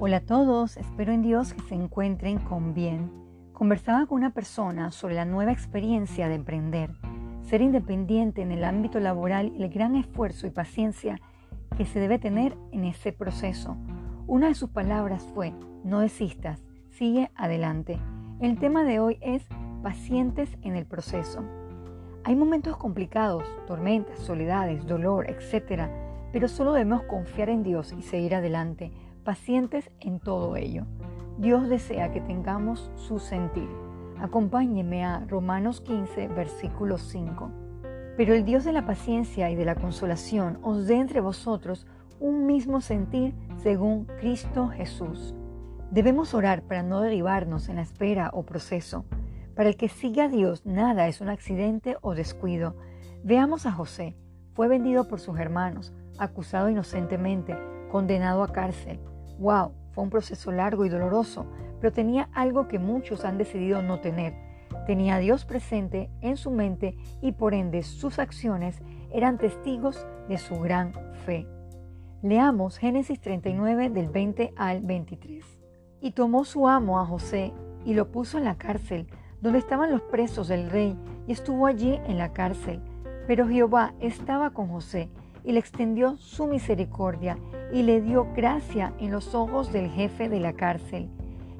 Hola a todos, espero en Dios que se encuentren con bien. Conversaba con una persona sobre la nueva experiencia de emprender, ser independiente en el ámbito laboral y el gran esfuerzo y paciencia que se debe tener en ese proceso. Una de sus palabras fue, no desistas, sigue adelante. El tema de hoy es pacientes en el proceso. Hay momentos complicados, tormentas, soledades, dolor, etc., pero solo debemos confiar en Dios y seguir adelante pacientes en todo ello. Dios desea que tengamos su sentir. Acompáñeme a Romanos 15, versículo 5. Pero el Dios de la paciencia y de la consolación os dé entre vosotros un mismo sentir según Cristo Jesús. Debemos orar para no derivarnos en la espera o proceso. Para el que sigue a Dios nada es un accidente o descuido. Veamos a José. Fue vendido por sus hermanos, acusado inocentemente, condenado a cárcel Wow, fue un proceso largo y doloroso, pero tenía algo que muchos han decidido no tener. Tenía a Dios presente en su mente y por ende sus acciones eran testigos de su gran fe. Leamos Génesis 39 del 20 al 23. Y tomó su amo a José y lo puso en la cárcel, donde estaban los presos del rey, y estuvo allí en la cárcel. Pero Jehová estaba con José y le extendió su misericordia y le dio gracia en los ojos del jefe de la cárcel.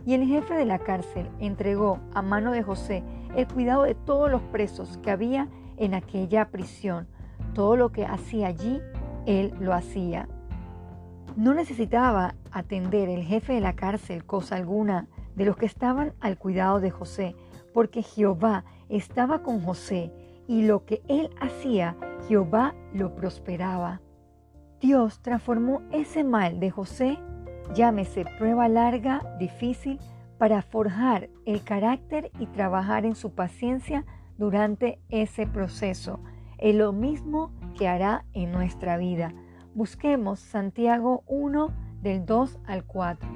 Y el jefe de la cárcel entregó a mano de José el cuidado de todos los presos que había en aquella prisión. Todo lo que hacía allí, él lo hacía. No necesitaba atender el jefe de la cárcel cosa alguna de los que estaban al cuidado de José, porque Jehová estaba con José y lo que él hacía, Jehová lo prosperaba. Dios transformó ese mal de José, llámese prueba larga, difícil, para forjar el carácter y trabajar en su paciencia durante ese proceso. Es lo mismo que hará en nuestra vida. Busquemos Santiago 1 del 2 al 4.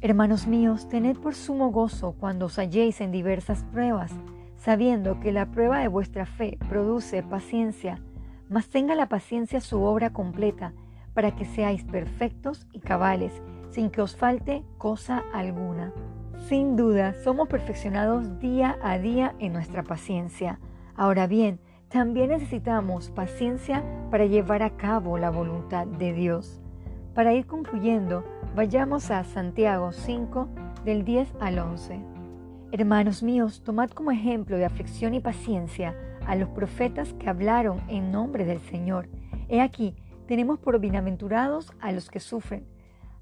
Hermanos míos, tened por sumo gozo cuando os halléis en diversas pruebas sabiendo que la prueba de vuestra fe produce paciencia, mas tenga la paciencia su obra completa, para que seáis perfectos y cabales, sin que os falte cosa alguna. Sin duda, somos perfeccionados día a día en nuestra paciencia. Ahora bien, también necesitamos paciencia para llevar a cabo la voluntad de Dios. Para ir concluyendo, vayamos a Santiago 5 del 10 al 11. Hermanos míos, tomad como ejemplo de aflicción y paciencia a los profetas que hablaron en nombre del Señor. He aquí, tenemos por bienaventurados a los que sufren.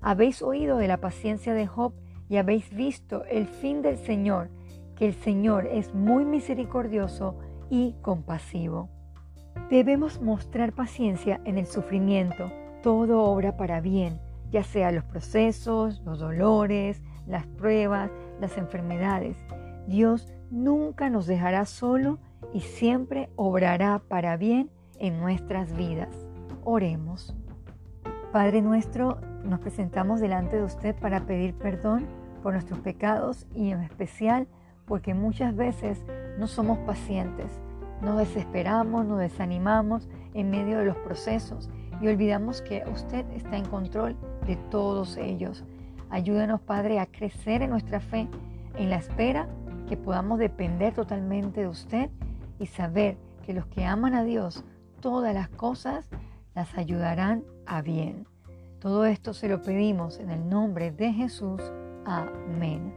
Habéis oído de la paciencia de Job y habéis visto el fin del Señor, que el Señor es muy misericordioso y compasivo. Debemos mostrar paciencia en el sufrimiento. Todo obra para bien, ya sea los procesos, los dolores, las pruebas, las enfermedades. Dios nunca nos dejará solo y siempre obrará para bien en nuestras vidas. Oremos. Padre nuestro, nos presentamos delante de usted para pedir perdón por nuestros pecados y en especial porque muchas veces no somos pacientes, nos desesperamos, nos desanimamos en medio de los procesos y olvidamos que usted está en control de todos ellos. Ayúdanos, Padre, a crecer en nuestra fe, en la espera que podamos depender totalmente de usted y saber que los que aman a Dios, todas las cosas las ayudarán a bien. Todo esto se lo pedimos en el nombre de Jesús. Amén.